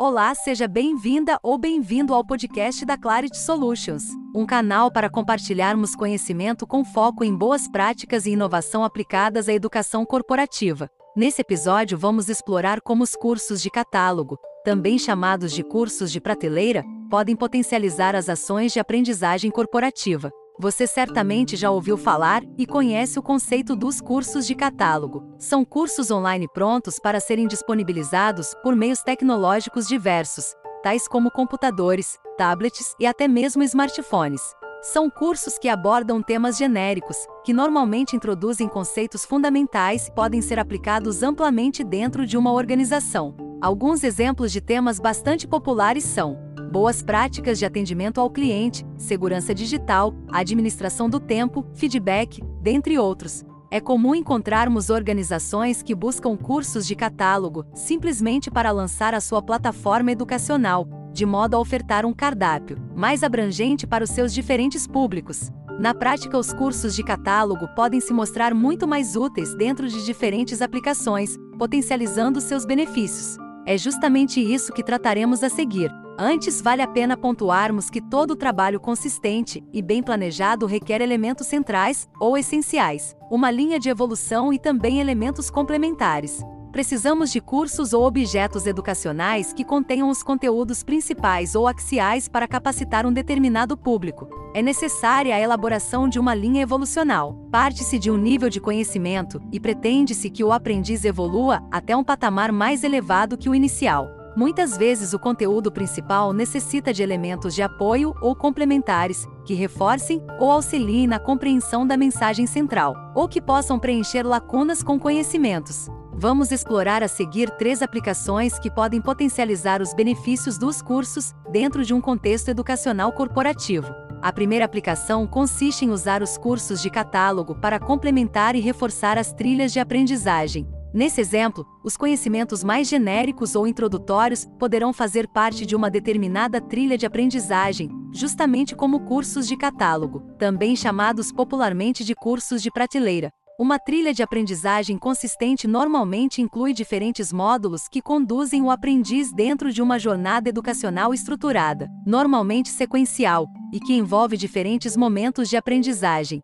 Olá, seja bem-vinda ou bem-vindo ao podcast da Clarity Solutions, um canal para compartilharmos conhecimento com foco em boas práticas e inovação aplicadas à educação corporativa. Nesse episódio, vamos explorar como os cursos de catálogo, também chamados de cursos de prateleira, podem potencializar as ações de aprendizagem corporativa. Você certamente já ouviu falar e conhece o conceito dos cursos de catálogo. São cursos online prontos para serem disponibilizados por meios tecnológicos diversos, tais como computadores, tablets e até mesmo smartphones. São cursos que abordam temas genéricos, que normalmente introduzem conceitos fundamentais e podem ser aplicados amplamente dentro de uma organização. Alguns exemplos de temas bastante populares são boas práticas de atendimento ao cliente, segurança digital, administração do tempo, feedback, dentre outros. É comum encontrarmos organizações que buscam cursos de catálogo simplesmente para lançar a sua plataforma educacional, de modo a ofertar um cardápio mais abrangente para os seus diferentes públicos. Na prática, os cursos de catálogo podem se mostrar muito mais úteis dentro de diferentes aplicações, potencializando seus benefícios. É justamente isso que trataremos a seguir. Antes, vale a pena pontuarmos que todo trabalho consistente e bem planejado requer elementos centrais ou essenciais, uma linha de evolução e também elementos complementares. Precisamos de cursos ou objetos educacionais que contenham os conteúdos principais ou axiais para capacitar um determinado público. É necessária a elaboração de uma linha evolucional. Parte-se de um nível de conhecimento e pretende-se que o aprendiz evolua até um patamar mais elevado que o inicial. Muitas vezes o conteúdo principal necessita de elementos de apoio ou complementares, que reforcem ou auxiliem na compreensão da mensagem central, ou que possam preencher lacunas com conhecimentos. Vamos explorar a seguir três aplicações que podem potencializar os benefícios dos cursos dentro de um contexto educacional corporativo. A primeira aplicação consiste em usar os cursos de catálogo para complementar e reforçar as trilhas de aprendizagem, Nesse exemplo, os conhecimentos mais genéricos ou introdutórios poderão fazer parte de uma determinada trilha de aprendizagem, justamente como cursos de catálogo, também chamados popularmente de cursos de prateleira. Uma trilha de aprendizagem consistente normalmente inclui diferentes módulos que conduzem o aprendiz dentro de uma jornada educacional estruturada, normalmente sequencial, e que envolve diferentes momentos de aprendizagem,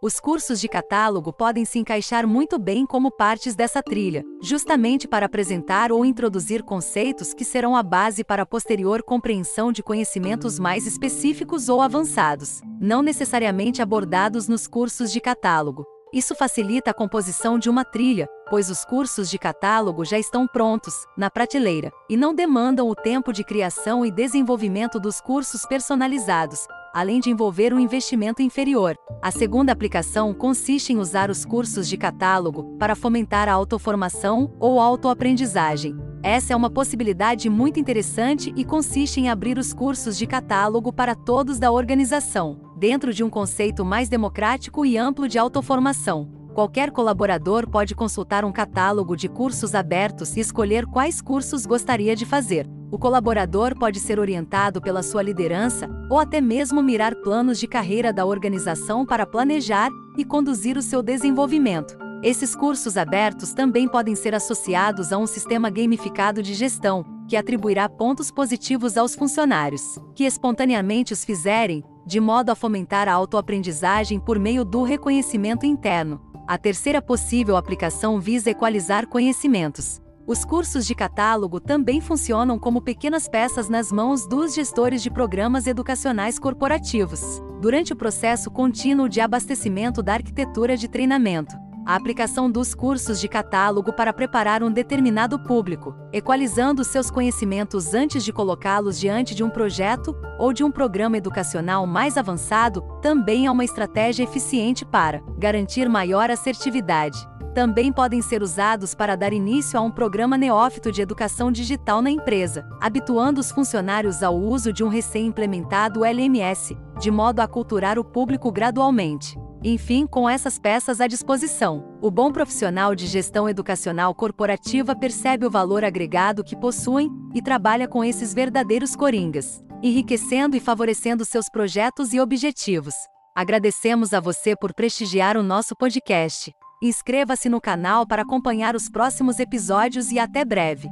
os cursos de catálogo podem se encaixar muito bem como partes dessa trilha, justamente para apresentar ou introduzir conceitos que serão a base para a posterior compreensão de conhecimentos mais específicos ou avançados, não necessariamente abordados nos cursos de catálogo. Isso facilita a composição de uma trilha, pois os cursos de catálogo já estão prontos, na prateleira, e não demandam o tempo de criação e desenvolvimento dos cursos personalizados, além de envolver um investimento inferior. A segunda aplicação consiste em usar os cursos de catálogo para fomentar a autoformação ou autoaprendizagem. Essa é uma possibilidade muito interessante e consiste em abrir os cursos de catálogo para todos da organização, dentro de um conceito mais democrático e amplo de autoformação. Qualquer colaborador pode consultar um catálogo de cursos abertos e escolher quais cursos gostaria de fazer. O colaborador pode ser orientado pela sua liderança ou até mesmo mirar planos de carreira da organização para planejar e conduzir o seu desenvolvimento. Esses cursos abertos também podem ser associados a um sistema gamificado de gestão, que atribuirá pontos positivos aos funcionários, que espontaneamente os fizerem, de modo a fomentar a autoaprendizagem por meio do reconhecimento interno. A terceira possível aplicação visa equalizar conhecimentos. Os cursos de catálogo também funcionam como pequenas peças nas mãos dos gestores de programas educacionais corporativos, durante o processo contínuo de abastecimento da arquitetura de treinamento. A aplicação dos cursos de catálogo para preparar um determinado público, equalizando seus conhecimentos antes de colocá-los diante de um projeto ou de um programa educacional mais avançado, também é uma estratégia eficiente para garantir maior assertividade também podem ser usados para dar início a um programa neófito de educação digital na empresa, habituando os funcionários ao uso de um recém-implementado LMS, de modo a aculturar o público gradualmente. Enfim, com essas peças à disposição, o bom profissional de gestão educacional corporativa percebe o valor agregado que possuem e trabalha com esses verdadeiros coringas, enriquecendo e favorecendo seus projetos e objetivos. Agradecemos a você por prestigiar o nosso podcast. Inscreva-se no canal para acompanhar os próximos episódios e até breve.